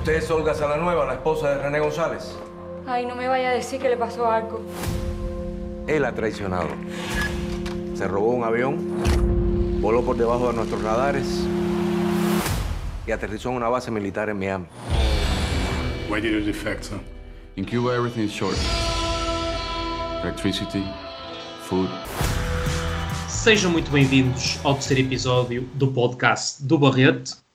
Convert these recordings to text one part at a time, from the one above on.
¿Usted es Olga Salanueva, la esposa de René González? Ay, no me vaya a decir que le pasó algo. Él ha traicionado. Se robó un avión, voló por debajo de nuestros radares y aterrizó en una base militar en Miami. Why did you defect, sir? In Cuba, everything is short. Electricity, food. Sejam muito bem-vindos ao terceiro episódio do podcast do Barrete.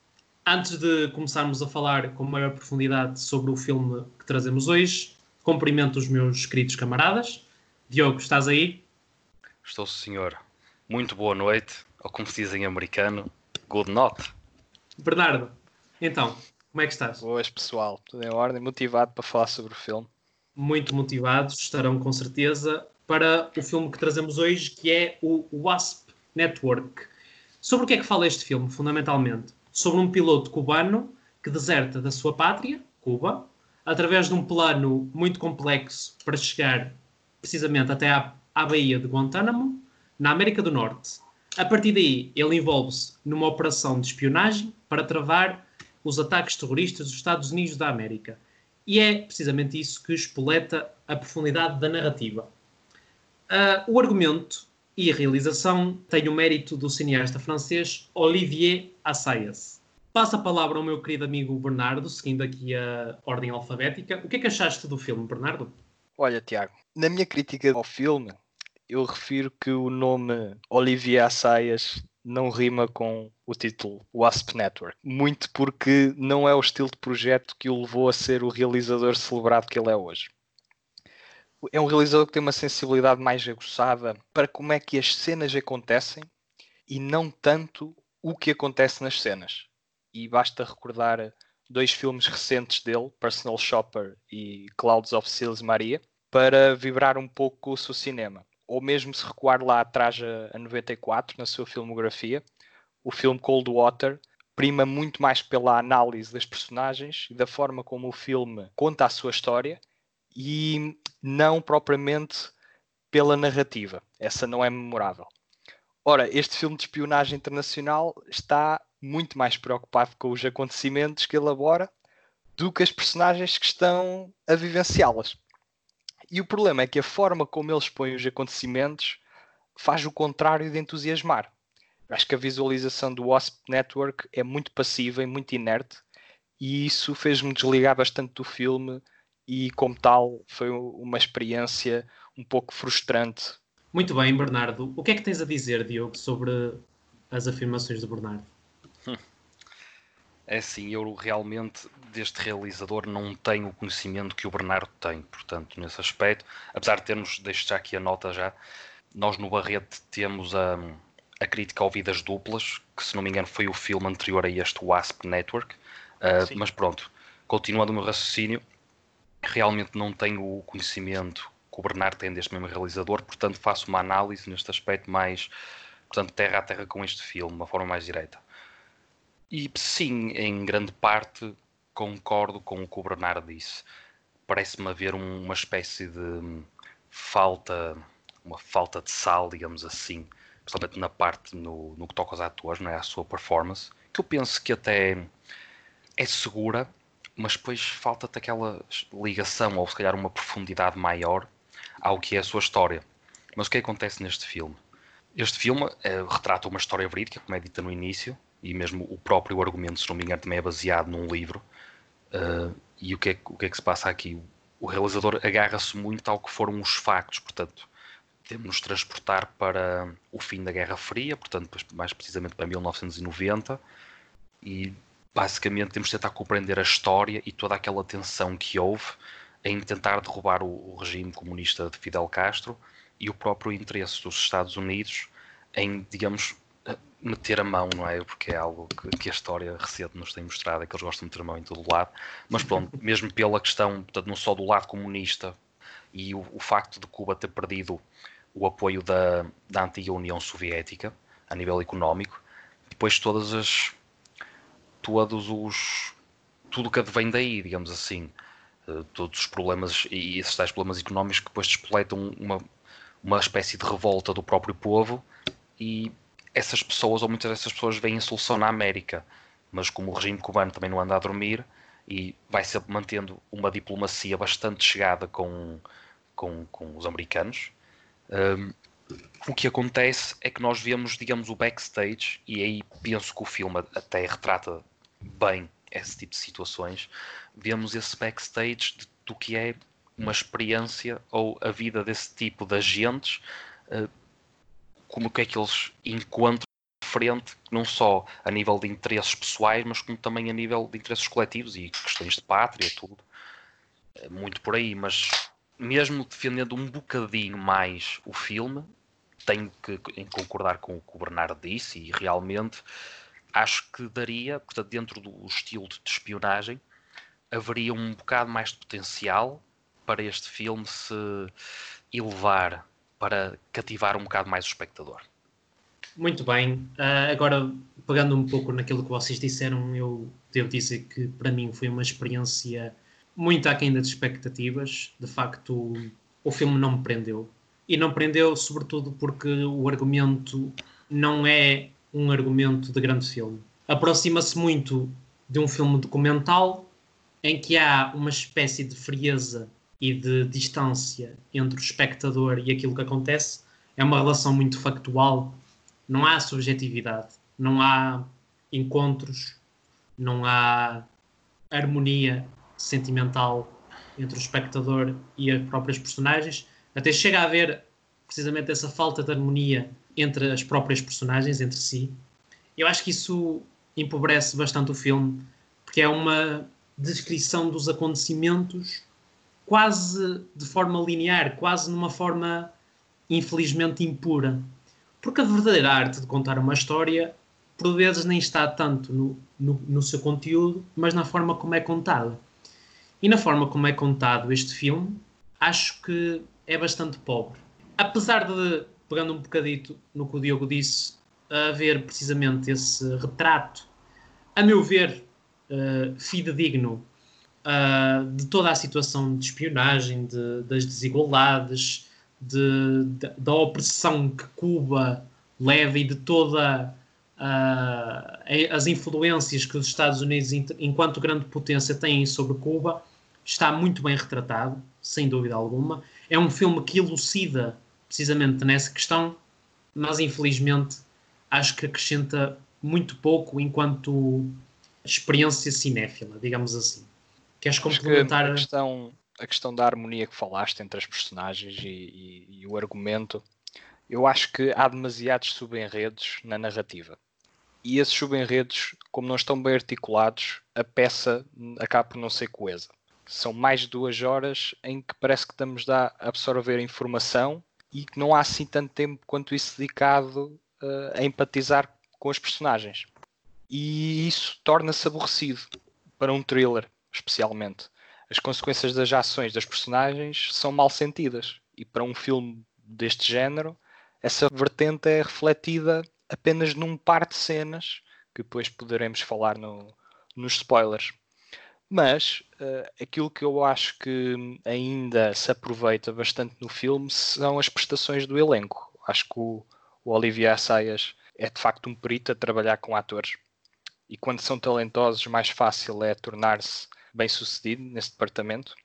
Antes de começarmos a falar com maior profundidade sobre o filme que trazemos hoje, cumprimento os meus queridos camaradas. Diogo, estás aí? Estou, senhor. Muito boa noite, ou como se diz em americano, good night. Bernardo, então, como é que estás? Boas, pessoal. Tudo em ordem, motivado para falar sobre o filme. Muito motivados, estarão com certeza, para o filme que trazemos hoje, que é o Wasp Network. Sobre o que é que fala este filme, fundamentalmente? Sobre um piloto cubano que deserta da sua pátria, Cuba, através de um plano muito complexo para chegar precisamente até à, à Baía de Guantánamo, na América do Norte. A partir daí, ele envolve-se numa operação de espionagem para travar os ataques terroristas dos Estados Unidos da América. E é precisamente isso que espoleta a profundidade da narrativa. Uh, o argumento e realização têm o mérito do cineasta francês Olivier Assayas. Passo a palavra ao meu querido amigo Bernardo, seguindo aqui a ordem alfabética. O que é que achaste do filme, Bernardo? Olha, Tiago, na minha crítica ao filme, eu refiro que o nome Olivier Assayas não rima com o título Wasp Network. Muito porque não é o estilo de projeto que o levou a ser o realizador celebrado que ele é hoje. É um realizador que tem uma sensibilidade mais aguçada para como é que as cenas acontecem e não tanto o que acontece nas cenas. E basta recordar dois filmes recentes dele, Personal Shopper e Clouds of Sils Maria, para vibrar um pouco o seu cinema. Ou mesmo se recuar lá atrás a 94, na sua filmografia, o filme Cold Water prima muito mais pela análise das personagens e da forma como o filme conta a sua história e não propriamente pela narrativa. Essa não é memorável. Ora, este filme de espionagem internacional está muito mais preocupado com os acontecimentos que elabora do que as personagens que estão a vivenciá-las. E o problema é que a forma como eles põem os acontecimentos faz o contrário de entusiasmar. Acho que a visualização do Wasp Network é muito passiva e muito inerte, e isso fez-me desligar bastante do filme e como tal foi uma experiência um pouco frustrante. Muito bem, Bernardo. O que é que tens a dizer, Diogo, sobre as afirmações do Bernardo? É assim, eu realmente deste realizador não tenho o conhecimento que o Bernardo tem, portanto, nesse aspecto, apesar de termos, deixo já aqui a nota já, nós no Barrete temos a, a crítica ao Vidas Duplas, que se não me engano foi o filme anterior a este Wasp Network, uh, mas pronto, continuando o meu raciocínio, realmente não tenho o conhecimento que o Bernardo tem deste mesmo realizador, portanto faço uma análise neste aspecto mais, portanto, terra a terra com este filme, de uma forma mais direta. E sim, em grande parte concordo com o que o Bernardo disse. Parece-me haver um, uma espécie de falta, uma falta de sal, digamos assim, principalmente na parte no, no que toca aos atores, não é? à sua performance, que eu penso que até é segura, mas depois falta-te aquela ligação, ou se calhar uma profundidade maior ao que é a sua história. Mas o que acontece neste filme? Este filme é, retrata uma história verídica, como é dita no início, e mesmo o próprio argumento, se não me engano, também é baseado num livro. Uh, e o que, é, o que é que se passa aqui? O realizador agarra-se muito ao que foram os factos, portanto, temos transportar para o fim da Guerra Fria, portanto, mais precisamente para 1990, e basicamente temos de tentar compreender a história e toda aquela tensão que houve em tentar derrubar o, o regime comunista de Fidel Castro e o próprio interesse dos Estados Unidos em, digamos, meter a mão, não é? Porque é algo que, que, a história recente nos tem mostrado, é que eles gostam de meter a mão em todo lado. Mas pronto, mesmo pela questão, portanto, não só do lado comunista e o, o facto de Cuba ter perdido o apoio da, da antiga União Soviética a nível económico, depois todas as todos os tudo que advém daí, digamos assim, uh, todos os problemas e esses tais problemas económicos que depois despoletam uma, uma espécie de revolta do próprio povo e essas pessoas, ou muitas dessas pessoas, veem a solução na América. Mas como o regime cubano também não anda a dormir, e vai sempre mantendo uma diplomacia bastante chegada com, com, com os americanos. Um, o que acontece é que nós vemos, digamos, o backstage, e aí penso que o filme até retrata bem esse tipo de situações. Vemos esse backstage de, do que é uma experiência ou a vida desse tipo de agentes, uh, como que é que eles encontram frente, não só a nível de interesses pessoais, mas como também a nível de interesses coletivos e questões de pátria, tudo. É muito por aí, mas mesmo defendendo um bocadinho mais o filme, tenho que concordar com o que o Bernardo disse e realmente acho que daria, portanto, dentro do estilo de espionagem, haveria um bocado mais de potencial para este filme se elevar, para cativar um bocado mais o espectador. Muito bem. Uh, agora, pegando um pouco naquilo que vocês disseram, eu devo dizer que para mim foi uma experiência muito aquém das expectativas. De facto, o filme não me prendeu. E não prendeu, sobretudo, porque o argumento não é um argumento de grande filme. Aproxima-se muito de um filme documental em que há uma espécie de frieza e de distância entre o espectador e aquilo que acontece. É uma relação muito factual, não há subjetividade, não há encontros, não há harmonia sentimental entre o espectador e as próprias personagens. Até chega a haver precisamente essa falta de harmonia entre as próprias personagens, entre si. Eu acho que isso empobrece bastante o filme, porque é uma descrição dos acontecimentos quase de forma linear, quase numa forma infelizmente impura. Porque a verdadeira arte de contar uma história, por vezes, nem está tanto no, no, no seu conteúdo, mas na forma como é contada. E na forma como é contado este filme, acho que é bastante pobre. Apesar de, pegando um bocadito no que o Diogo disse, haver precisamente esse retrato, a meu ver, uh, fidedigno uh, de toda a situação de espionagem, de, das desigualdades, de, de, da opressão que Cuba leva e de toda uh, as influências que os Estados Unidos, enquanto grande potência, têm sobre Cuba, está muito bem retratado, sem dúvida alguma. É um filme que elucida precisamente nessa questão, mas infelizmente acho que acrescenta muito pouco enquanto experiência cinéfila, digamos assim. Queres complementar? Que a, questão, a questão da harmonia que falaste entre as personagens e, e, e o argumento, eu acho que há demasiados subenredos na narrativa. E esses subenredos, como não estão bem articulados, a peça acaba por não ser coesa são mais de duas horas em que parece que estamos a absorver informação e que não há assim tanto tempo quanto isso dedicado uh, a empatizar com os personagens. E isso torna-se aborrecido para um thriller, especialmente. As consequências das ações das personagens são mal sentidas. E para um filme deste género, essa vertente é refletida apenas num par de cenas que depois poderemos falar no, nos spoilers. Mas uh, aquilo que eu acho que ainda se aproveita bastante no filme são as prestações do elenco. Acho que o, o Olivier Assayas é de facto um perito a trabalhar com atores. E quando são talentosos, mais fácil é tornar-se bem sucedido nesse departamento.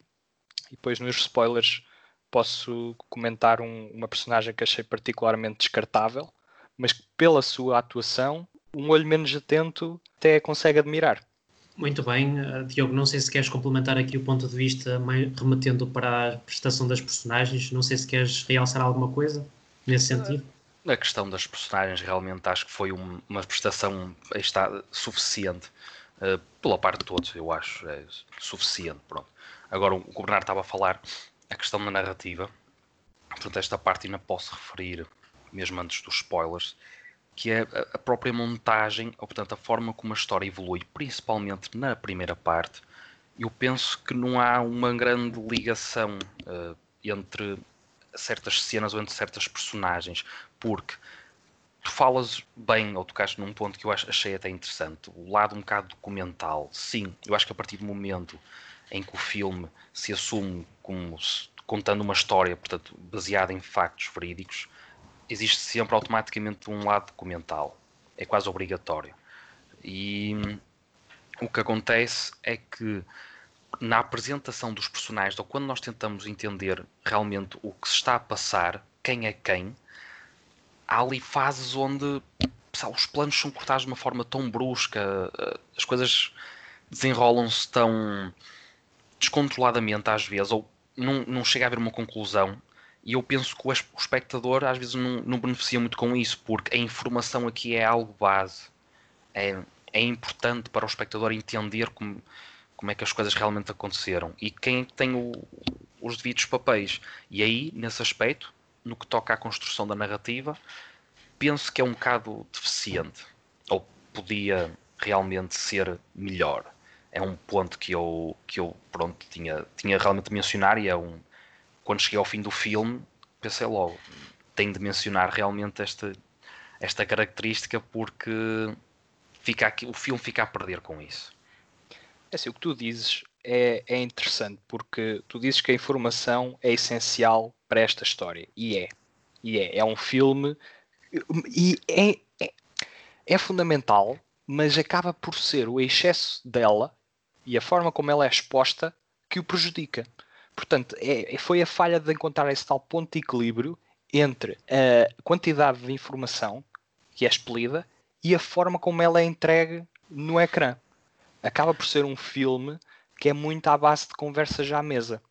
E depois nos spoilers posso comentar um, uma personagem que achei particularmente descartável, mas que pela sua atuação, um olho menos atento até consegue admirar. Muito bem, uh, Diogo, não sei se queres complementar aqui o ponto de vista mais, remetendo para a prestação das personagens, não sei se queres realçar alguma coisa nesse sentido. Na questão das personagens, realmente acho que foi um, uma prestação está, suficiente uh, pela parte de todos, eu acho, é suficiente, pronto. Agora, o que o Bernardo estava a falar, a questão da narrativa, portanto, esta parte ainda posso referir, mesmo antes dos spoilers, que é a própria montagem, ou portanto a forma como a história evolui, principalmente na primeira parte. Eu penso que não há uma grande ligação uh, entre certas cenas ou entre certas personagens, porque tu falas bem, ou tocaste num ponto que eu achei até interessante, o lado um bocado documental. Sim, eu acho que a partir do momento em que o filme se assume como contando uma história, portanto, baseada em factos verídicos, existe sempre automaticamente um lado documental. É quase obrigatório. E o que acontece é que na apresentação dos personagens, ou quando nós tentamos entender realmente o que se está a passar, quem é quem, há ali fases onde sabe, os planos são cortados de uma forma tão brusca, eh, as coisas desenrolam-se tão descontroladamente às vezes, ou não, não chega a haver uma conclusão. E eu penso que o espectador às vezes não, não beneficia muito com isso, porque a informação aqui é algo base. É, é importante para o espectador entender como, como é que as coisas realmente aconteceram e quem tem o, os devidos papéis. E aí, nesse aspecto, no que toca à construção da narrativa, penso que é um bocado deficiente. Ou podia realmente ser melhor. É um ponto que eu, que eu pronto, tinha, tinha realmente mencionar e é um. Quando cheguei ao fim do filme, pensei logo, tenho de mencionar realmente esta, esta característica porque fica aqui, o filme fica a perder com isso. É assim, o que tu dizes é, é interessante porque tu dizes que a informação é essencial para esta história e é. E é. É um filme e é, é, é fundamental, mas acaba por ser o excesso dela e a forma como ela é exposta que o prejudica. Portanto, é, foi a falha de encontrar esse tal ponto de equilíbrio entre a quantidade de informação que é expelida e a forma como ela é entregue no ecrã. Acaba por ser um filme que é muito à base de conversas à mesa.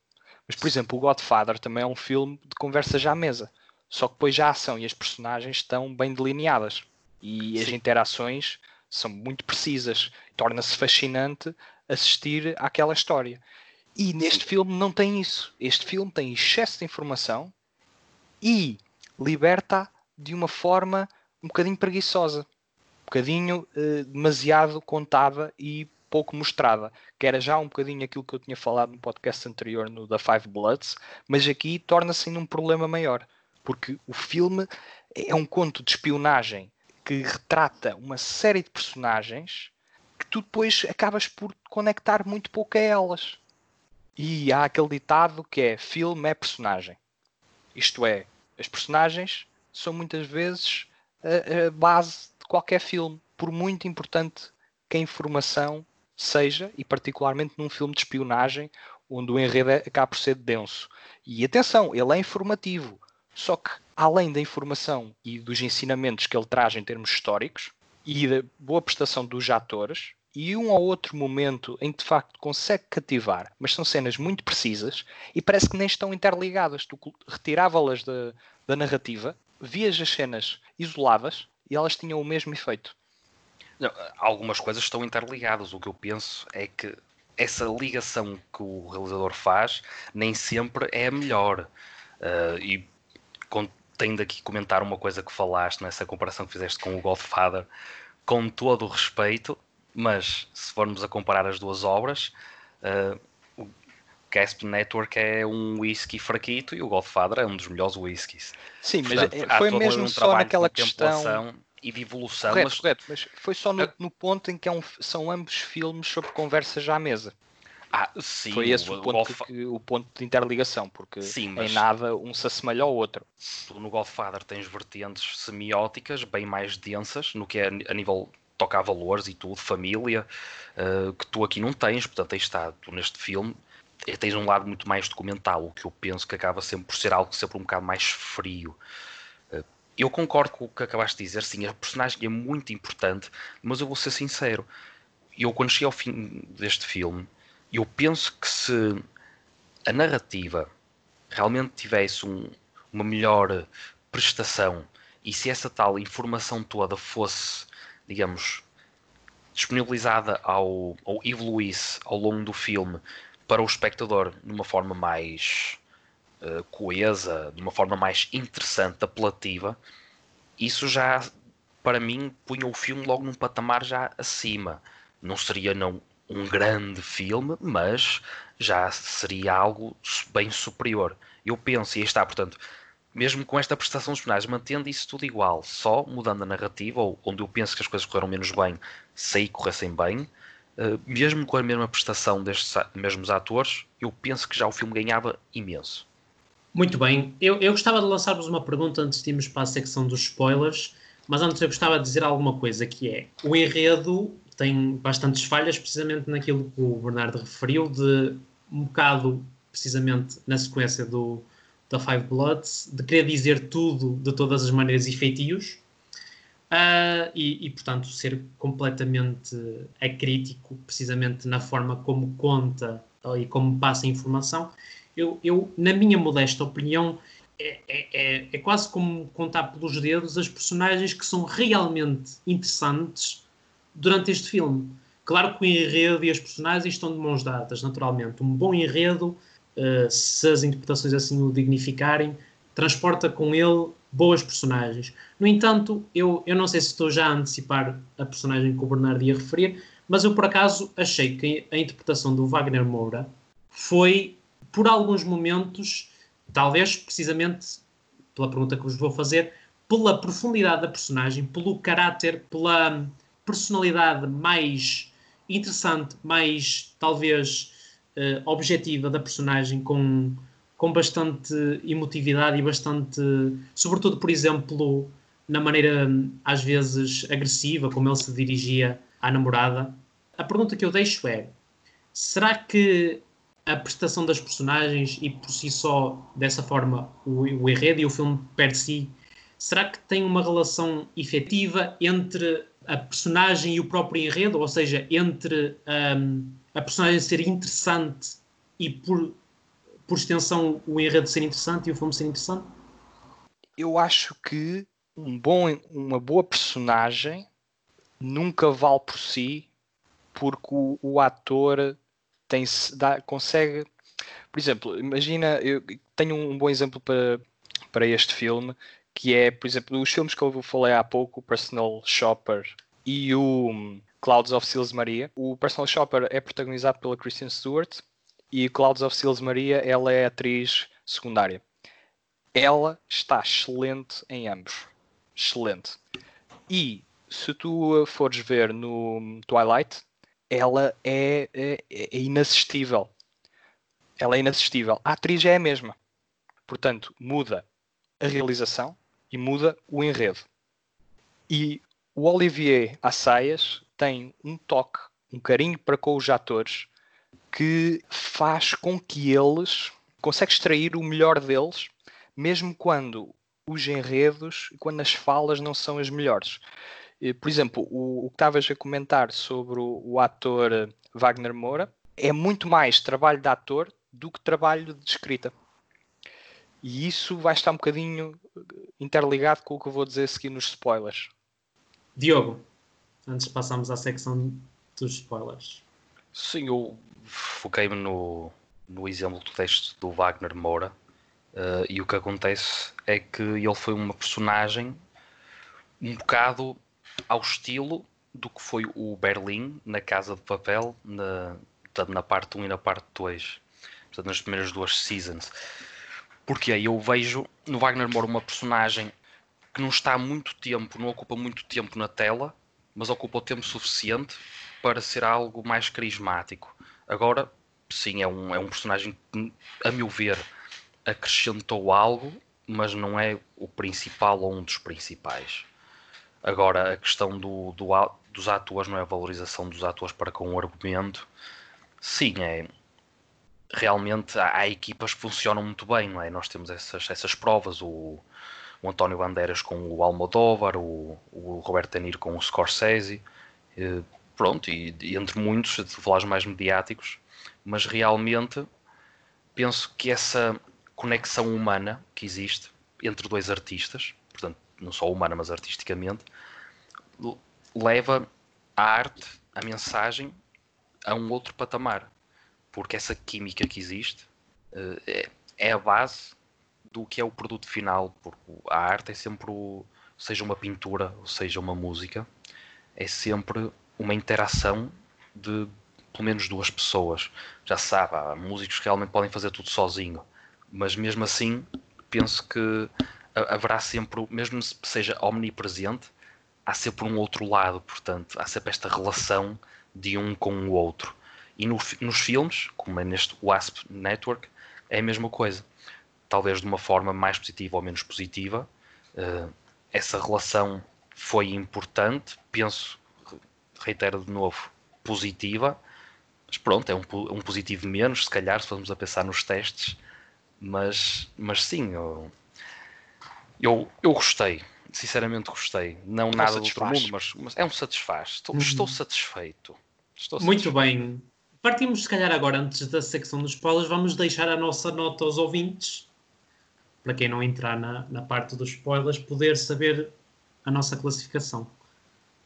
Mas, por exemplo, o Godfather também é um filme de conversas à mesa. Só que depois já a ação e as personagens estão bem delineadas. E Sim. as interações são muito precisas. Torna-se fascinante assistir àquela história. E neste filme não tem isso. Este filme tem excesso de informação e liberta de uma forma um bocadinho preguiçosa bocadinho uh, demasiado contada e pouco mostrada, que era já um bocadinho aquilo que eu tinha falado no podcast anterior no da Five Bloods, mas aqui torna-se ainda um problema maior, porque o filme é um conto de espionagem que retrata uma série de personagens que tu depois acabas por conectar muito pouco a elas. E há aquele ditado que é filme é personagem. Isto é, as personagens são muitas vezes a, a base qualquer filme, por muito importante que a informação seja, e particularmente num filme de espionagem, onde o enredo é, acaba por ser denso. E atenção, ele é informativo, só que além da informação e dos ensinamentos que ele traz em termos históricos, e da boa prestação dos atores, e um ou outro momento em que de facto consegue cativar, mas são cenas muito precisas e parece que nem estão interligadas. Tu retirava-las da, da narrativa, vias as cenas isoladas e elas tinham o mesmo efeito. Não, algumas coisas estão interligadas. O que eu penso é que essa ligação que o realizador faz nem sempre é a melhor. Uh, e tenho de aqui comentar uma coisa que falaste nessa comparação que fizeste com o Godfather, com todo o respeito, mas se formos a comparar as duas obras, uh, o Gasp Network é um whisky fraquito e o Godfather é um dos melhores whiskies. Sim, Portanto, mas é, foi mesmo um só naquela questão e de evolução. Correto, mas... correto, mas foi só no, no ponto em que é um, são ambos filmes sobre conversas à mesa. Ah, sim, foi esse o, o, ponto, que, o ponto de interligação, porque sim, mas... em nada um se assemelha ao outro. Tu no Godfather tens vertentes semióticas bem mais densas no que é a nível toca a valores e tudo, família, uh, que tu aqui não tens, portanto aí está, tu neste filme eh, tens um lado muito mais documental, o que eu penso que acaba sempre por ser algo sempre um bocado mais frio. Uh, eu concordo com o que acabaste de dizer, sim, a personagem é muito importante, mas eu vou ser sincero, eu quando cheguei ao fim deste filme, eu penso que se a narrativa realmente tivesse um, uma melhor prestação e se essa tal informação toda fosse, digamos, disponibilizada ao, ou evoluísse ao longo do filme para o espectador de uma forma mais uh, coesa, de uma forma mais interessante, apelativa, isso já, para mim, punha o filme logo num patamar já acima. Não seria não um grande filme, mas já seria algo bem superior. Eu penso, e está, portanto, mesmo com esta prestação dos personagens, mantendo isso tudo igual, só mudando a narrativa, ou onde eu penso que as coisas correram menos bem, se aí corressem bem, uh, mesmo com a mesma prestação destes mesmos atores, eu penso que já o filme ganhava imenso. Muito bem, eu, eu gostava de lançar-vos uma pergunta antes de irmos para a secção dos spoilers, mas antes eu gostava de dizer alguma coisa que é o enredo tem bastantes falhas, precisamente naquilo que o Bernardo referiu, de um bocado, precisamente na sequência do, da Five Bloods, de querer dizer tudo de todas as maneiras e feitios, uh, e, e, portanto, ser completamente acrítico, precisamente na forma como conta e como passa a informação. Eu, eu na minha modesta opinião, é, é, é, é, quase como contar pelos dedos as personagens que são realmente interessantes durante este filme. Claro que o enredo e as personagens estão de mãos dadas, naturalmente. Um bom enredo, se as interpretações assim o dignificarem, transporta com ele boas personagens. No entanto, eu, eu não sei se estou já a antecipar a personagem que o Bernardo ia referir, mas eu por acaso achei que a interpretação do Wagner Moura foi, por alguns momentos, talvez precisamente pela pergunta que vos vou fazer, pela profundidade da personagem, pelo caráter, pela personalidade mais interessante, mais talvez uh, objetiva da personagem, com, com bastante emotividade e bastante, sobretudo, por exemplo, na maneira às vezes agressiva como ele se dirigia à namorada. A pergunta que eu deixo é: será que a prestação das personagens e por si só, dessa forma, o, o enredo e o filme per si, será que tem uma relação efetiva entre a personagem e o próprio enredo, ou seja, entre um, a personagem ser interessante e por, por extensão o enredo ser interessante e o filme ser interessante? Eu acho que um bom, uma boa personagem nunca vale por si porque o, o ator tem dá, consegue por exemplo, imagina eu tenho um bom exemplo para, para este filme que é, por exemplo, os filmes que eu falei há pouco, Personal Shopper e o Clouds of Sils Maria. O Personal Shopper é protagonizado pela Kristen Stewart e Clouds of Sils Maria ela é atriz secundária. Ela está excelente em ambos. Excelente. E se tu fores ver no Twilight, ela é, é, é inassistível. Ela é inassistível. A atriz é a mesma. Portanto, muda a realização, e muda o enredo. E o Olivier Assayas tem um toque, um carinho para com os atores que faz com que eles consegue extrair o melhor deles, mesmo quando os enredos, quando as falas não são as melhores. Por exemplo, o, o que estavas a comentar sobre o, o, ator Wagner Moura é muito mais trabalho de ator do que trabalho de escrita. E isso vai estar um bocadinho interligado com o que eu vou dizer aqui nos spoilers. Diogo, antes de passarmos à secção dos spoilers. Sim, eu foquei-me no, no exemplo do texto do Wagner Moura. Uh, e o que acontece é que ele foi uma personagem um bocado ao estilo do que foi o Berlim na Casa de Papel, na, na parte 1 e na parte 2, portanto, nas primeiras duas seasons. Porque aí eu vejo no Wagner Moura uma personagem que não está muito tempo, não ocupa muito tempo na tela, mas ocupa o tempo suficiente para ser algo mais carismático. Agora, sim, é um, é um personagem que, a meu ver, acrescentou algo, mas não é o principal ou um dos principais. Agora, a questão do, do, dos atores, não é a valorização dos atores para com o argumento, sim, é, realmente há, há, equipas que funcionam muito bem, não é? Nós temos essas, essas provas, o, o António Bandeiras com o Almodóvar, o, o Roberto Tenir com o Scorsese, e, pronto, e, e, entre muitos, falar mais mediáticos, mas realmente penso que essa conexão humana que existe entre dois artistas, portanto, não só humana, mas artisticamente, leva a arte, a mensagem, a um outro patamar porque essa química que existe uh, é, é, a base do que é o produto final, porque a arte é sempre, o, seja uma pintura, seja uma música, é sempre uma interação de pelo menos duas pessoas. Já se sabe, há músicos que realmente podem fazer tudo sozinho, mas mesmo assim penso que haverá sempre, mesmo se seja omnipresente, há sempre um outro lado, portanto, há sempre esta relação de um com o outro. E no, nos filmes, como é neste WASP Network, é a mesma coisa. Talvez de uma forma mais positiva ou menos positiva. Uh, essa relação foi importante, penso, reitero de novo, positiva. Mas pronto, é um, um positivo menos, se calhar, se formos a pensar nos testes. Mas, mas sim, eu, eu, eu gostei. Sinceramente gostei. Não, nada do outro mundo, mas, mas, é um satisfaz. Estou, uhum. estou satisfeito. Estou Muito satisfeito. bem. Partimos, se calhar, agora, antes da secção dos spoilers, vamos deixar a nossa nota aos ouvintes, para quem não entrar na, na parte dos spoilers, poder saber a nossa classificação.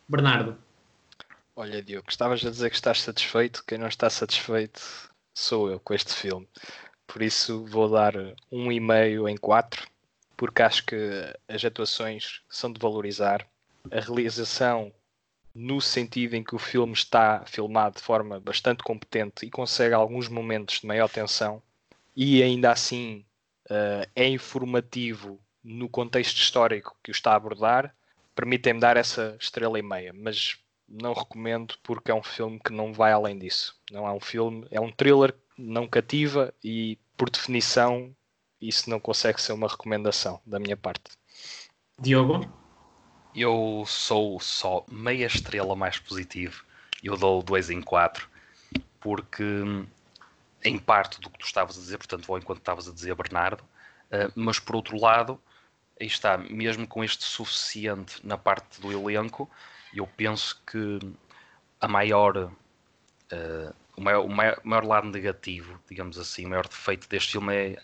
Bernardo. Olha, Diogo, estavas a dizer que estás satisfeito. Quem não está satisfeito sou eu com este filme. Por isso vou dar um e meio em quatro, porque acho que as atuações são de valorizar. A realização, no sentido em que o filme está filmado de forma bastante competente e consegue alguns momentos de maior tensão, e ainda assim uh, é informativo no contexto histórico que o está a abordar, permitem-me dar essa estrela e meia, mas não recomendo porque é um filme que não vai além disso. Não é um filme, é um thriller não cativa e, por definição, isso não consegue ser uma recomendação da minha parte. Diogo? Eu sou só meia estrela mais positivo. Eu dou 2 em 4 porque, em parte do que tu estavas a dizer, portanto, vou enquanto estavas a dizer, Bernardo, eh, mas por outro lado, aí está, mesmo com este suficiente na parte do elenco, eu penso que a maior, uh, o, maior, o maior, maior, lado negativo, digamos assim, o maior defeito deste filme é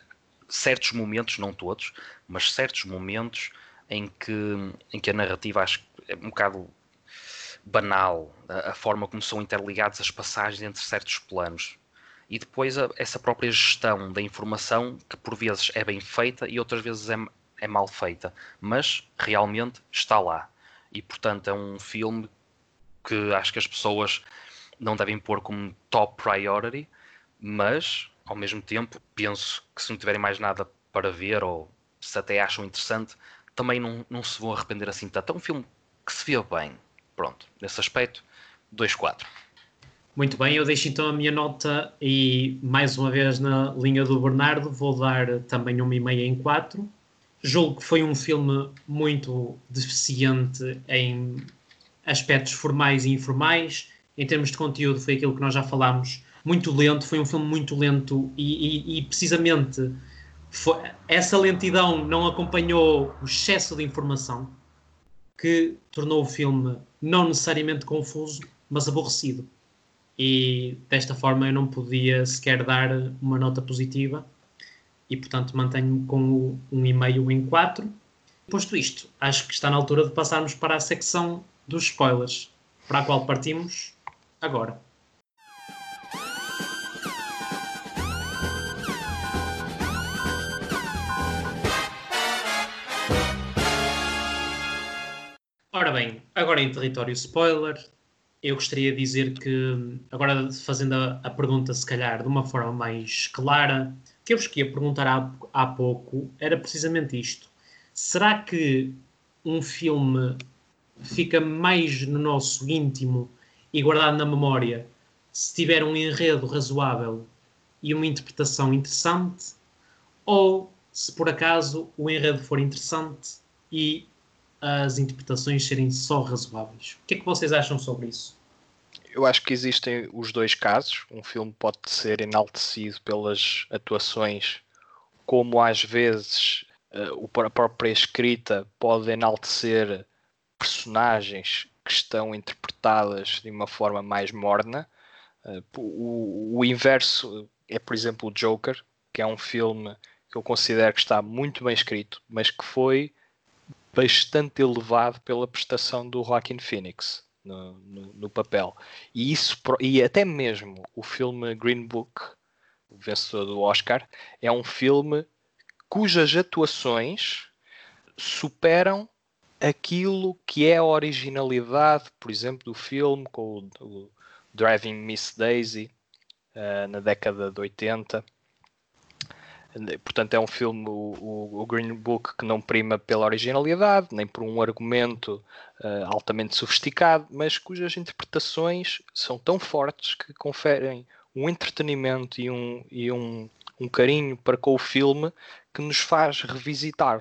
certos momentos, não todos, mas certos momentos em que, em que a narrativa acho que é um bocado banal, a, a forma como são interligadas as passagens entre certos planos. E depois a, essa própria gestão da informação, que por vezes é bem feita e outras vezes é, é mal feita, mas realmente está lá. E portanto é um filme que acho que as pessoas não devem pôr como top priority, mas ao mesmo tempo penso que se não tiverem mais nada para ver ou se até acham interessante, também não, não se vão arrepender assim tanto. É um filme que se vê bem. Pronto, nesse aspecto, 2-4. Muito bem, eu deixo então a minha nota e mais uma vez na linha do Bernardo vou dar também uma e meia em 4 julgo que foi um filme muito deficiente em aspectos formais e informais. Em termos de conteúdo, foi aquilo que nós já falámos, muito lento. Foi um filme muito lento e, e, e precisamente foi, essa lentidão não acompanhou o excesso de informação que tornou o filme não necessariamente confuso, mas aborrecido. E desta forma eu não podia sequer dar uma nota positiva e, portanto, mantenho com o 1,5 em 4. Posto isto, acho que está na altura de passarmos para a secção dos spoilers, para a qual partimos agora. Ora bem, agora em território spoiler, eu gostaria de dizer que, agora fazendo a, a pergunta, se calhar de uma forma mais clara, que eu vos queria perguntar há, há pouco era precisamente isto. Será que um filme fica mais no nosso íntimo e guardado na memória se tiver um enredo razoável e uma interpretação interessante? Ou se por acaso o enredo for interessante e as interpretações serem só razoáveis? O que é que vocês acham sobre isso? eu acho que existem os dois casos. Um filme pode ser enaltecido pelas atuações, como às vezes uh, a própria escrita pode enaltecer personagens que estão interpretadas de uma forma mais morna. O, o, inverso é, por exemplo, o Joker, que é um filme que eu considero que está muito bem escrito, mas que foi bastante elevado pela prestação do Joaquin Phoenix no, no, no, papel. E, isso, e até mesmo o filme Green Book, o vencedor do Oscar, é um filme cujas atuações superam aquilo que é a originalidade, por exemplo, do filme com o, o Driving Miss Daisy uh, na década de 80 Portanto, é um filme, o, o, Green Book, que não prima pela originalidade, nem por um argumento uh, altamente sofisticado, mas cujas interpretações são tão fortes que conferem um entretenimento e um, e um, um carinho para com o filme que nos faz revisitar.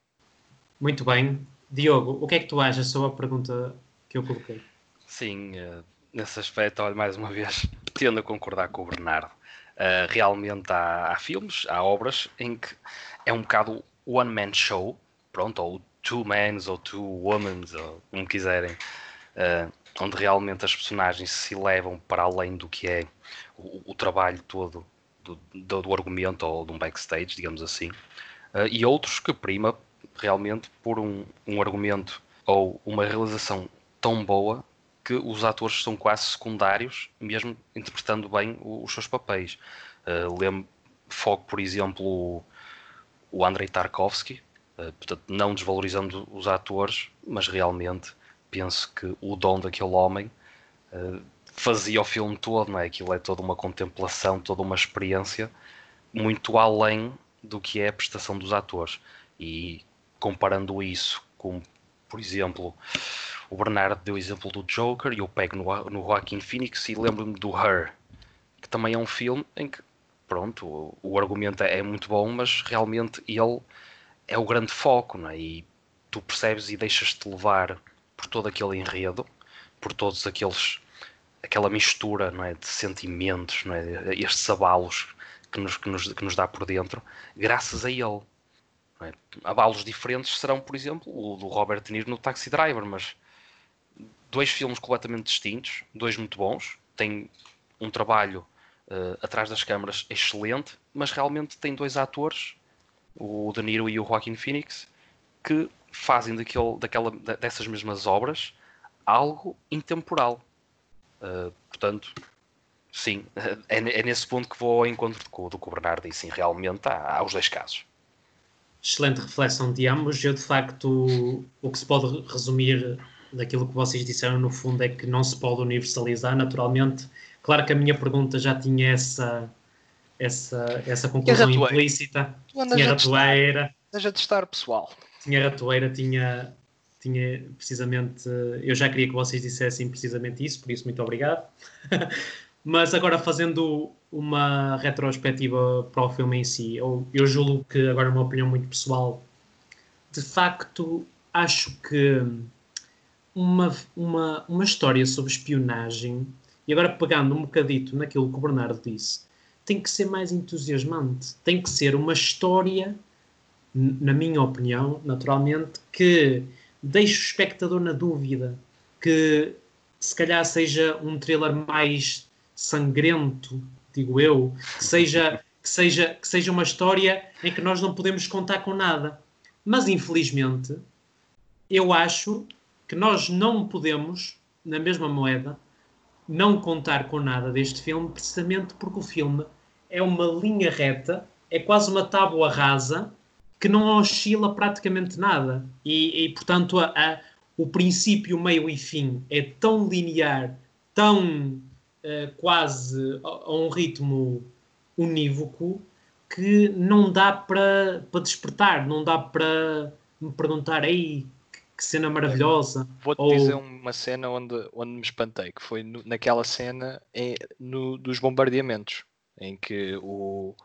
Muito bem. Diogo, o que é que tu achas sobre a pergunta que eu coloquei? Sim, uh, nesse aspecto, olha, mais uma vez, tendo a concordar com o Bernardo. Uh, realmente há, há, filmes, há obras em que é um bocado one man show, pronto, ou two mans ou two womans, ou como quiserem, uh, onde realmente as personagens se levam para além do que é o, o trabalho todo do, do, do, argumento ou de um backstage, digamos assim, uh, e outros que prima realmente por um, um argumento ou uma realização tão boa que os atores são quase secundários, mesmo interpretando bem os seus papéis. Uh, lembro, foco, por exemplo, o, Andrei Tarkovsky, uh, portanto, não desvalorizando os atores, mas realmente penso que o dom daquele homem uh, fazia o filme todo, não é? Aquilo é toda uma contemplação, toda uma experiência muito além do que é a prestação dos atores. E comparando isso com, por exemplo, o Bernardo deu o exemplo do Joker e eu pego no, no Joaquin Phoenix e lembro-me do Her, que também é um filme em que, pronto, o, o argumento é, muito bom, mas realmente ele é o grande foco, não é? E tu percebes e deixas-te levar por todo aquele enredo, por todos aqueles aquela mistura não é, de sentimentos, não é, estes abalos que nos, que, nos, que nos dá por dentro, graças a ele. É? Abalos diferentes serão, por exemplo, o do Robert De Niro no Taxi Driver, mas dois filmes completamente distintos, dois muito bons, tem um trabalho uh, atrás das câmaras excelente, mas realmente tem dois atores, o De Niro e o Joaquin Phoenix, que fazem daquela, dessas mesmas obras algo intemporal. Uh, portanto, sim, é, é, nesse ponto que vou ao encontro do, do que o Bernardo disse. Sim, realmente há, há os dois casos. Excelente reflexão de ambos. Eu, de facto, o que se pode resumir daquilo que vocês disseram, no fundo, é que não se pode universalizar naturalmente. Claro que a minha pergunta já tinha essa, essa, essa conclusão implícita. Tinha ratoeira. Deixa de estar, pessoal. Tinha ratoeira, tinha, tinha precisamente. Eu já queria que vocês dissessem precisamente isso, por isso, muito obrigado. Mas agora, fazendo uma retrospectiva para o filme em si, eu, eu julgo que, agora, uma opinião muito pessoal, de facto, acho que uma, uma, uma história sobre espionagem, e agora pegando um bocadito naquilo que o Bernardo disse, tem que ser mais entusiasmante, tem que ser uma história, na minha opinião, naturalmente, que deixe o espectador na dúvida, que se calhar seja um thriller mais sangrento, digo eu, que seja, que seja, que seja uma história em que nós não podemos contar com nada. Mas infelizmente, eu acho que nós não podemos, na mesma moeda, não contar com nada deste filme, precisamente porque o filme é uma linha reta, é quase uma tábua rasa que não oscila praticamente nada. E, e portanto, a, a, o princípio, meio e fim é tão linear, tão uh, quase a, a, um ritmo unívoco, que não dá para, despertar, não dá para me perguntar, ei, que cena maravilhosa. Vou-te Ou... dizer uma cena onde, onde me espantei, que foi no, naquela cena em, no, dos bombardeamentos, em que o,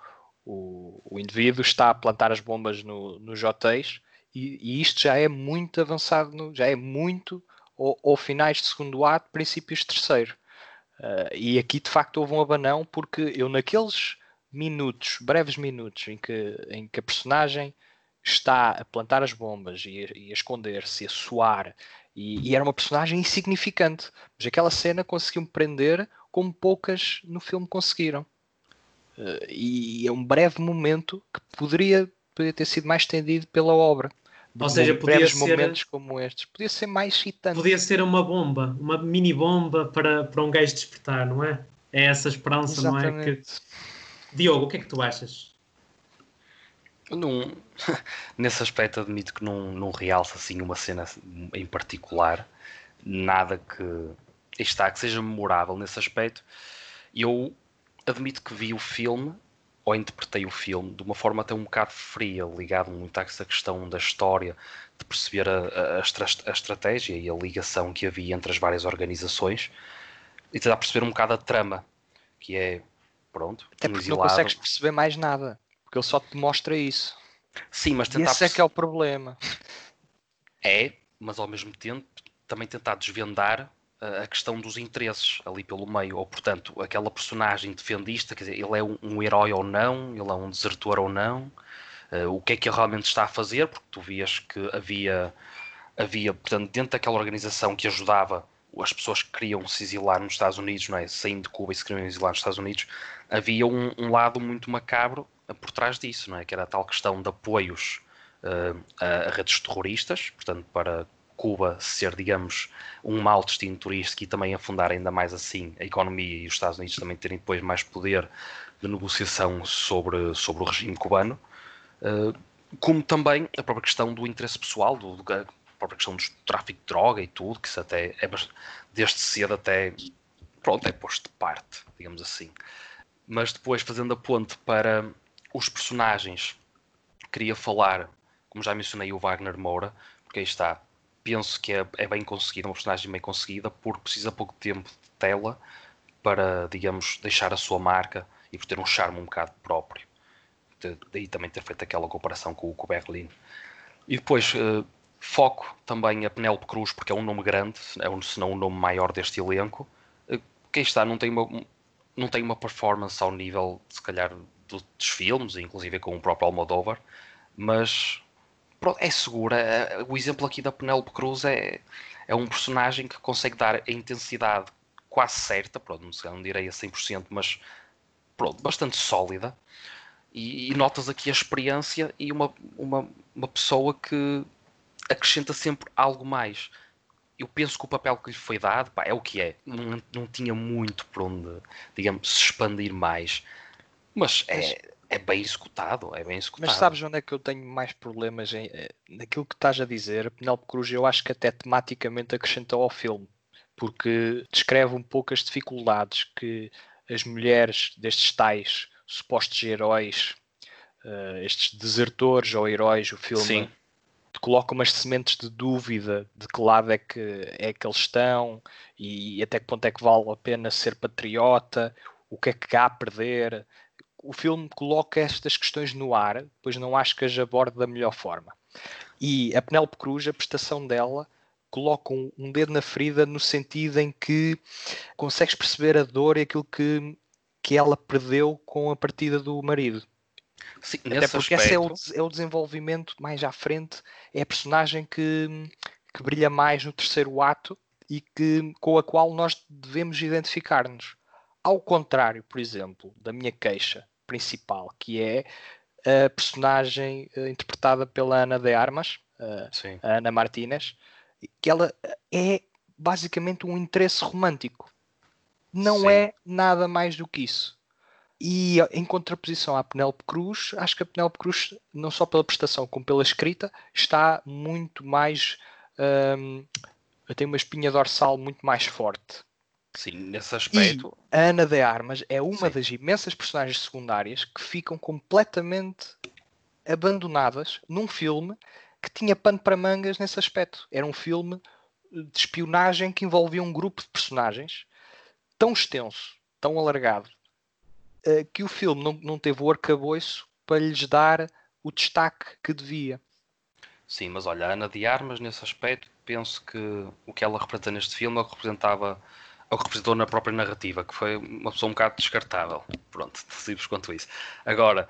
o, o, indivíduo está a plantar as bombas no, nos hotéis e, e isto já é muito avançado, no, já é muito ou, ou finais de segundo ato, princípios de terceiro. Uh, e aqui de facto houve um abanão porque eu naqueles minutos, breves minutos, em que, em que a personagem está a plantar as bombas e a, e a esconder-se, a suar, e, e, era uma personagem insignificante. Mas aquela cena conseguiu-me prender como poucas no filme conseguiram. Uh, e é um breve momento que poderia, poderia ter sido mais estendido pela obra. Ou seja, podia ser momentos como estes. Podia ser mais excitante. Podia ser uma bomba, uma mini bomba para, para um gajo despertar, não é? É essa esperança, Exatamente. não é? Que... Diogo, o que é que tu achas? Num, nesse aspecto admito que não, não realça assim uma cena em particular, nada que está que seja memorável nesse aspecto. Eu admito que vi o filme ou interpretei o filme de uma forma até um bocado fria, ligado muito a essa questão da história, de perceber a, a, a, estratégia e a ligação que havia entre as várias organizações e tentar perceber um bocado a trama, que é pronto. Até porque não consegues perceber mais nada porque ele só te mostra isso. Sim, mas tentar. esse é que é o problema. É, mas ao mesmo tempo também tentar desvendar a questão dos interesses ali pelo meio, ou portanto, aquela personagem defendista, quer dizer, ele é um, um herói ou não, ele é um desertor ou não, uh, o que é que ele realmente está a fazer, porque tu vias que havia, havia, portanto, dentro daquela organização que ajudava as pessoas que queriam se exilar nos Estados Unidos, não é? saindo de Cuba e se queriam exilar nos Estados Unidos, havia um, um lado muito macabro por trás disso, não é? que era a tal questão de apoios uh, a, redes terroristas, portanto, para Cuba ser, digamos, um mau destino turístico e também afundar ainda mais assim a economia e os Estados Unidos também terem depois mais poder de negociação sobre, sobre o regime cubano, uh, como também a própria questão do interesse pessoal, do, do, própria questão do tráfico de droga e tudo, que isso até é desde cedo até pronto, é posto de parte, digamos assim. Mas depois fazendo a ponte para os personagens, queria falar, como já mencionei, o Wagner Moura, porque aí está, penso que é, é bem conseguida, uma personagem bem conseguida, porque precisa pouco tempo de tela para, digamos, deixar a sua marca e por ter um charme um bocado próprio. Daí também ter feito aquela comparação com, com o Berlin. E depois, uh, foco também a Penélope Cruz, porque é um nome grande, é um, se não o um nome maior deste elenco. Uh, quem está não tem, uma, não tem uma performance ao nível, se calhar, dos filmes, inclusive com o próprio Almodóvar, mas é segura. É, o exemplo aqui da Penélope Cruz é, é um personagem que consegue dar a intensidade quase certa, pronto, não, não direi a 100%, mas pronto, bastante sólida. E, e, notas aqui a experiência e uma, uma, uma pessoa que acrescenta sempre algo mais. Eu penso que o papel que lhe foi dado pá, é o que é. Não, não tinha muito por onde, digamos, se expandir mais. Mas é, é bem executado, é bem executado. Mas sabes onde é que eu tenho mais problemas em, eh, naquilo que estás a dizer? Penélope Cruz, eu acho que até tematicamente acrescentou ao filme, porque descreve um pouco as dificuldades que as mulheres destes tais supostos heróis, uh, estes desertores ou heróis, o filme Sim. Coloca umas sementes de dúvida de que lado é que, é que eles estão e até que ponto é que vale a pena ser patriota, o que é que há a perder o filme coloca estas questões no ar, pois não acho que as aborde da melhor forma. E a Penélope Cruz, a prestação dela, coloca um, um, dedo na ferida no sentido em que consegues perceber a dor e aquilo que, que ela perdeu com a partida do marido. Sim, Até porque aspecto... esse é o, é o, desenvolvimento mais à frente, é a personagem que, que brilha mais no terceiro ato e que, com a qual nós devemos identificar-nos. Ao contrário, por exemplo, da minha queixa principal, que é a personagem uh, interpretada pela Ana de Armas, a Ana Martínez, que ela é basicamente um interesse romântico. Não Sim. é nada mais do que isso. E em contraposição à Penélope Cruz, acho que a Penélope Cruz, não só pela prestação como pela escrita, está muito mais. Um, tem uma espinha dorsal muito mais forte. Sim, nesse aspecto. E a Ana de Armas é uma Sim. das imensas personagens secundárias que ficam completamente abandonadas num filme que tinha pano para mangas nesse aspecto. Era um filme de espionagem que envolvia um grupo de personagens tão extenso, tão alargado, eh, que o filme não, não teve o arcabouço para lhes dar o destaque que devia. Sim, mas olha, a Ana de Armas, nesse aspecto, penso que o que ela representa neste filme, ela representava ou que representou na própria narrativa, que foi uma pessoa um bocado descartável. Pronto, simples quanto isso. Agora,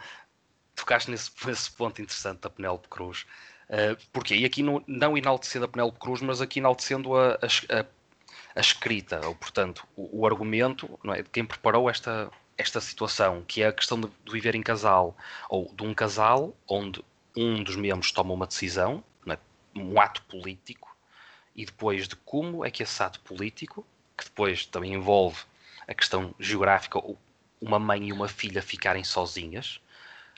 tocaste nesse, nesse ponto interessante da Penélope Cruz. Uh, porquê? E aqui não, não enaltecendo a Penélope Cruz, mas aqui enaltecendo a, a, a escrita, ou portanto, o, o argumento é, de quem preparou esta, esta situação, que é a questão de, de, viver em casal, ou de um casal onde um dos membros toma uma decisão, é? um ato político, e depois de como é que esse ato político que depois também envolve a questão geográfica, uma mãe e uma filha ficarem sozinhas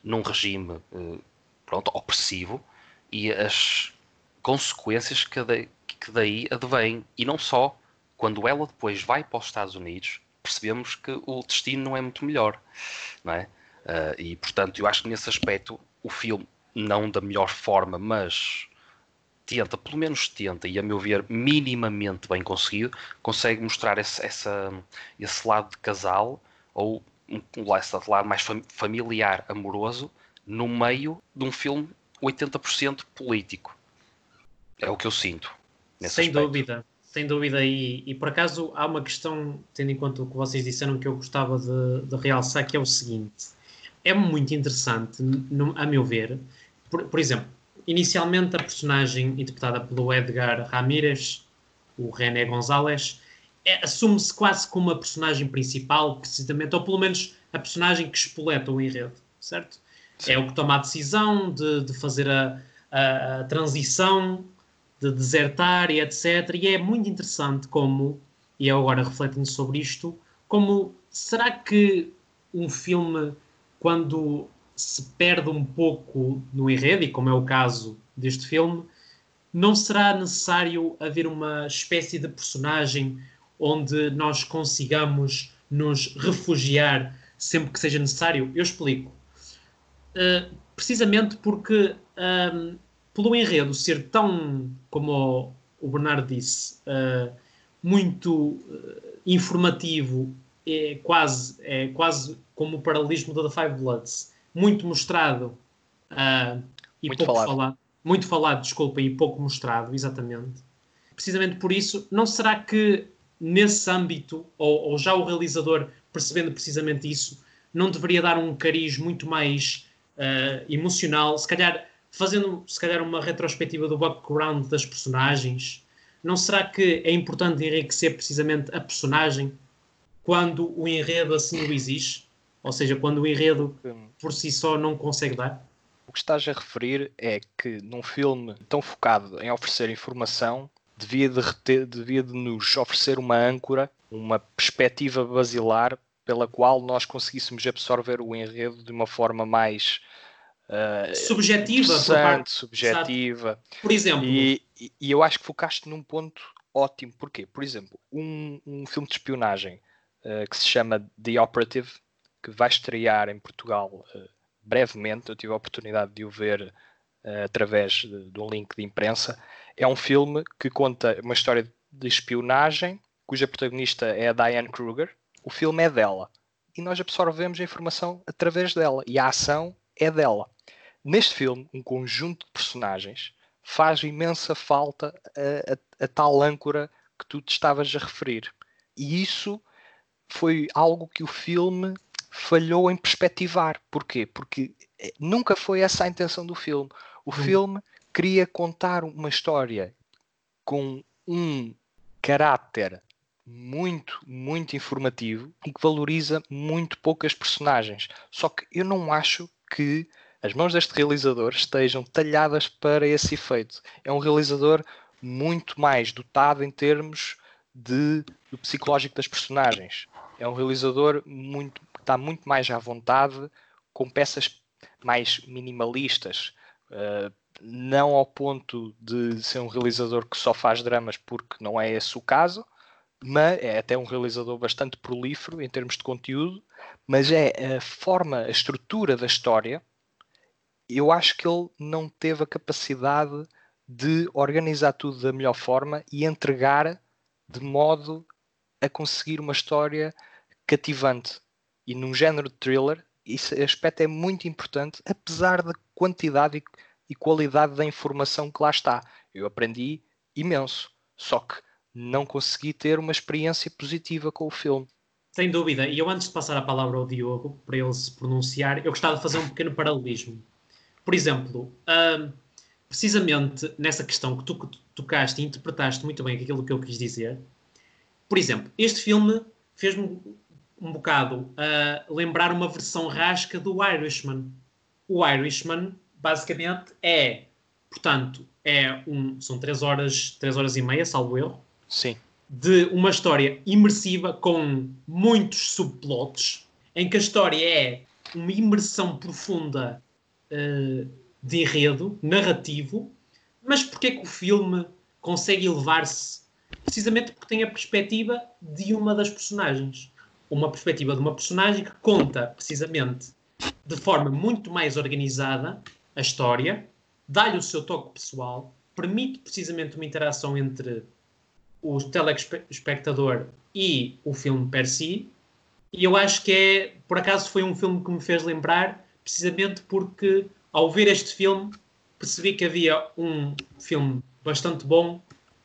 num regime eh, pronto, opressivo e as consequências que, daí, que daí advêm. E não só, quando ela depois vai para os Estados Unidos, percebemos que o destino não é muito melhor, não é? Uh, e portanto, eu acho que nesse aspecto o filme, não da melhor forma, mas tenta, pelo menos tenta, e a meu ver, minimamente bem conseguido, consegue mostrar esse, essa, esse lado de casal, ou um, esse lado mais familiar, amoroso, no meio de um filme 80% político. É o que eu sinto. Sem aspecto. dúvida, sem dúvida, e, e por acaso há uma questão, tendo em conta o que vocês disseram, que eu gostava de, de realçar, que é o seguinte: é muito interessante, no, a meu ver, por, por, exemplo, inicialmente a personagem interpretada pelo Edgar Ramírez, o René Gonzalez, é, assume-se quase como a personagem principal, precisamente, ou pelo menos a personagem que espoleta o enredo, certo? Sim. É o que toma a decisão de, de fazer a, a, a transição de desertar e etc. E é muito interessante como, e eu agora refletindo sobre isto, como será que um filme, quando se perde um pouco no enredo, e como é o caso deste filme, não será necessário haver uma espécie de personagem onde nós consigamos nos refugiar sempre que seja necessário? Eu explico. Uh, precisamente porque um, pelo enredo ser tão, como o Bernardo disse, uh, muito uh, informativo, é quase, é quase como o paralelismo da The Five Bloods, muito mostrado uh, e muito pouco falado. falado. Muito falado, desculpa, e pouco mostrado, exatamente. Precisamente por isso, não será que nesse âmbito, ou, ou já o realizador percebendo precisamente isso, não deveria dar um cariz muito mais emocional, se calhar fazendo se calhar uma retrospectiva do background das personagens, não será que é importante enriquecer precisamente a personagem quando o enredo assim o exige? Ou seja, quando o enredo por si só não consegue dar? O que estás a referir é que num filme tão focado em oferecer informação, devia de, reter, devia de nos oferecer uma âncora, uma perspectiva basilar pela qual nós conseguíssemos absorver o enredo de uma forma mais uh, subjetiva, por parte, subjetiva. Sabe? Por exemplo. E, e, eu acho que focaste num ponto ótimo. Porquê? Por exemplo, um, um filme de espionagem uh, que se chama The Operative, que vai estrear em Portugal uh, brevemente. Eu tive a oportunidade de o ver através de, de um link de imprensa. É um filme que conta uma história de espionagem, cuja protagonista é a Diane Kruger. O filme é dela e nós absorvemos a informação através dela e a ação é dela. Neste filme, um conjunto de personagens faz imensa falta a, a, a tal âncora que tu te estavas a referir. E isso foi algo que o filme falhou em perspectivar. Porquê? Porque eh, nunca foi essa a intenção do filme. O hum. filme queria contar uma história com um caráter muito, muito informativo e que valoriza muito poucas personagens. Só que eu não acho que as mãos deste realizador estejam talhadas para esse efeito. É um realizador muito mais dotado em termos de, do psicológico das personagens. É um realizador muito, que está muito mais à vontade, com peças mais minimalistas. Uh, não ao ponto de ser um realizador que só faz dramas porque não é esse o caso, mas é até um realizador bastante prolífero em termos de conteúdo, mas é a forma, a estrutura da história eu acho que ele não teve a capacidade de organizar tudo da melhor forma e entregar de modo a conseguir uma história cativante. E num género de thriller, esse aspecto é muito importante, apesar da quantidade e qualidade da informação que lá está. Eu aprendi imenso, só que não consegui ter uma experiência positiva com o filme. Sem dúvida. E eu, antes de passar a palavra ao Diogo, para ele se pronunciar, eu gostava de fazer um pequeno paralelismo. Por exemplo, uh, precisamente nessa questão que tu, tocaste e interpretaste muito bem aquilo que eu quis dizer, por exemplo, este filme fez-me um bocado uh, lembrar uma versão rasca do Irishman. O Irishman, basicamente, é, portanto, é um, são três horas, três horas e meia, salvo erro. Sim. De uma história imersiva com muitos subplots, em que a história é uma imersão profunda uh, de enredo, narrativo, mas porque é que o filme consegue elevar-se? Precisamente porque tem a perspectiva de uma das personagens. Uma perspectiva de uma personagem que conta precisamente de forma muito mais organizada a história, dá-lhe o seu toque pessoal, permite precisamente uma interação entre o telespectador e o filme per si. E eu acho que é, por acaso, foi um filme que me fez lembrar precisamente porque, ao ver este filme, percebi que havia um filme bastante bom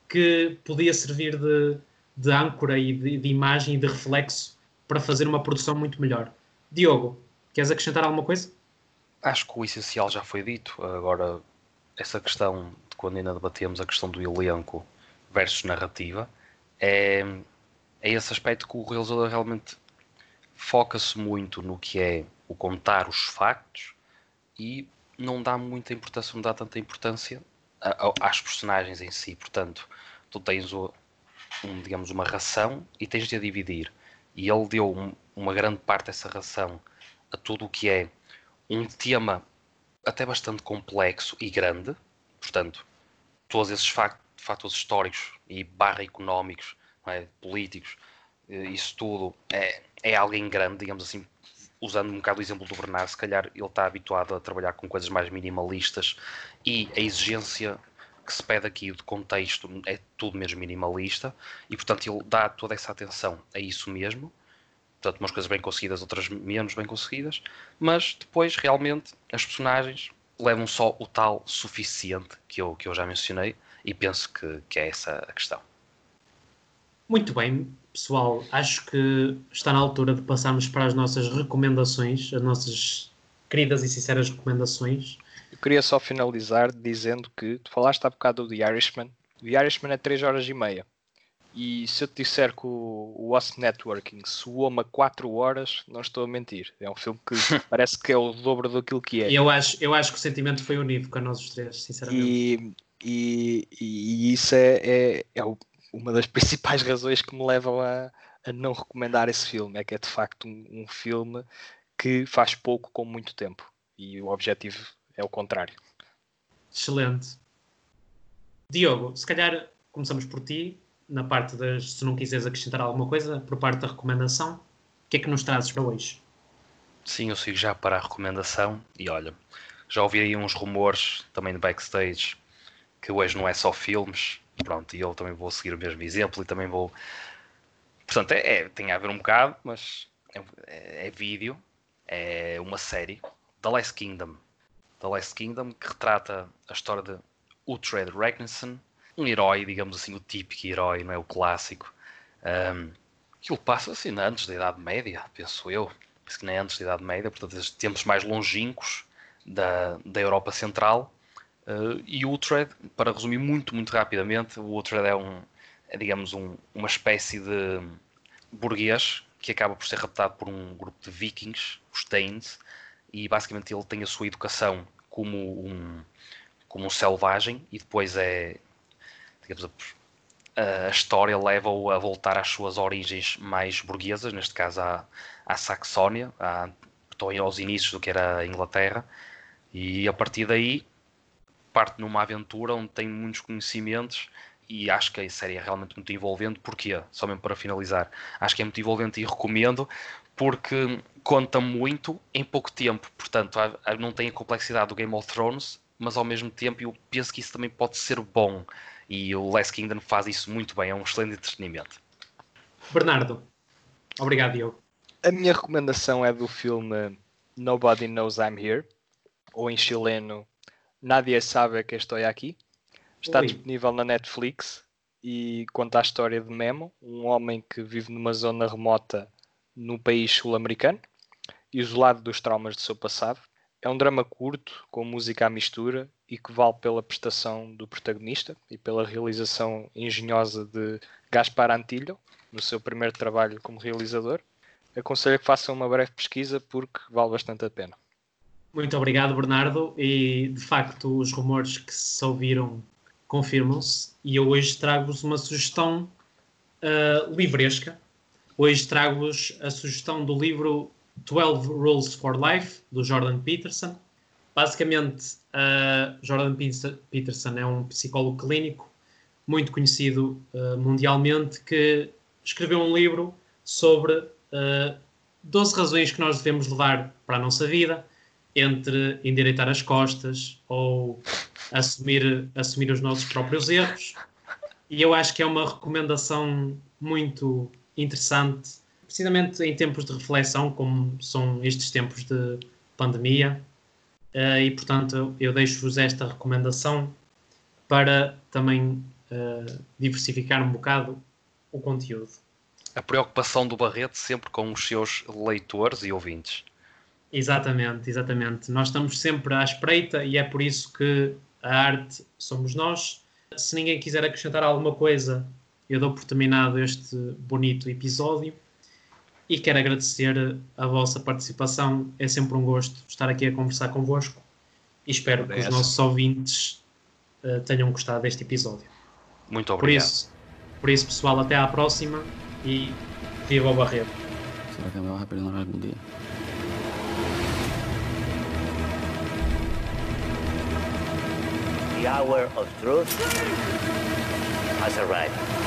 que podia servir de, de âncora e de, de imagem e de reflexo para fazer uma produção muito melhor. Diogo, queres acrescentar alguma coisa? Acho que o essencial já foi dito. Agora, essa questão de quando ainda debatemos a questão do elenco versus narrativa, é, é esse aspecto que o realizador realmente foca-se muito no que é o contar os factos e não dá muita importância, não dá tanta importância às personagens em si. Portanto, tu tens o, um, digamos, uma ração e tens de a dividir. E ele deu um, uma grande parte dessa ração a tudo o que é um tema até bastante complexo e grande. Portanto, todos esses fatores históricos e barra económicos, é? políticos, eh, isso tudo é, é alguém grande, digamos assim, usando um bocado o exemplo do Bernard, se calhar ele está habituado a trabalhar com coisas mais minimalistas e a exigência que se pede aqui de contexto é tudo mesmo minimalista e portanto ele dá toda essa atenção a isso mesmo portanto umas coisas bem conseguidas outras menos bem conseguidas mas depois realmente as personagens levam só o tal suficiente que eu, que eu já mencionei e penso que, que é essa a questão muito bem pessoal, acho que está na altura de passarmos para as nossas recomendações, as nossas queridas e sinceras recomendações. Eu queria só finalizar dizendo que tu falaste há bocado do The Irishman. O The Irishman é 3 horas e meia. E se eu te disser que o, o Wasp Networking soou-me a 4 horas, não estou a mentir. É um filme que parece que é o dobro daquilo que é. Eu acho, eu acho que o sentimento foi unívoco a nós os três, sinceramente. E, e, e isso é, é, é uma das principais razões que me levam a, a não recomendar esse filme é que é de facto um, um, filme que faz pouco com muito tempo e o objetivo é o contrário. Excelente. Diogo, se calhar começamos por ti, na parte das, se não quiseres acrescentar alguma coisa, por parte da recomendação, o que é que nos trazes para hoje? Sim, eu sigo já para a recomendação e olha, já ouvi aí uns rumores também de backstage que hoje não é só filmes, Pronto, e eu também vou seguir o mesmo exemplo e também vou. Portanto, é, é tem a ver um bocado, mas é, é, vídeo, é uma série, The Last Kingdom. The Last Kingdom, que retrata a história de Uhtred Ragnarsson, um herói, digamos assim, o típico herói, não é? O clássico. Um, aquilo passa-se assim, antes da Idade Média, penso eu. Penso que nem antes da Idade Média, portanto, tempos mais longínquos da, da Europa Central Uh, e o Ultred, para resumir muito, muito rapidamente, o Ultred é, um, é digamos, um, uma espécie de burguês que acaba por ser raptado por um grupo de vikings, os Danes, e basicamente ele tem a sua educação como um, como um selvagem e depois é, digamos, a, a história leva-o a voltar às suas origens mais burguesas, neste caso à, à Saxónia, à, aos inícios do que era a Inglaterra, e a partir daí parte numa aventura onde tem muitos conhecimentos e acho que a série é realmente muito envolvente. Porquê? Só mesmo para finalizar. Acho que é muito envolvente e recomendo porque conta muito em pouco tempo. Portanto, não tem a complexidade do Game of Thrones, mas ao mesmo tempo eu penso que isso também pode ser bom. E o Last Kingdom faz isso muito bem, é um excelente entretenimento. Bernardo, obrigado, Diogo. A minha recomendação é do filme Nobody Knows I'm Here, ou em chileno Nadie sabe que estou aqui. Está Oi. disponível na Netflix e conta a história de Memo, um homem que vive numa zona remota no país sul-americano, isolado dos traumas do seu passado. É um drama curto, com música à mistura e que vale pela prestação do protagonista e pela realização engenhosa de Gaspar Antillo, no seu primeiro trabalho como realizador. Aconselho que façam uma breve pesquisa porque vale bastante a pena. Muito obrigado, Bernardo. E de facto, os rumores que se ouviram confirmam-se. E eu hoje trago-vos uma sugestão uh, livresca. Hoje trago-vos a sugestão do livro 12 Rules for Life, do Jordan Peterson. Basicamente, uh, Jordan Peterson é um psicólogo clínico muito conhecido uh, mundialmente que escreveu um livro sobre uh, 12 razões que nós devemos levar para a nossa vida entre endireitar as costas ou assumir, assumir os nossos próprios erros. E eu acho que é uma recomendação muito interessante, precisamente em tempos de reflexão, como são estes tempos de pandemia. Uh, e portanto, eu deixo-vos esta recomendação para também uh, diversificar um bocado o conteúdo. A preocupação do Barreto sempre com os seus leitores e ouvintes. Exatamente, exatamente. Nós estamos sempre à espreita e é por isso que a arte somos nós. Se ninguém quiser acrescentar alguma coisa, eu dou por terminado este bonito episódio e quero agradecer a vossa participação. É sempre um gosto estar aqui a conversar convosco e espero que os nossos ouvintes uh, tenham gostado deste episódio. Muito obrigado. Por isso, por isso, pessoal, até à próxima e viva o Barreto. Será que me vas a perdonar algún día? The hour of truth has arrived.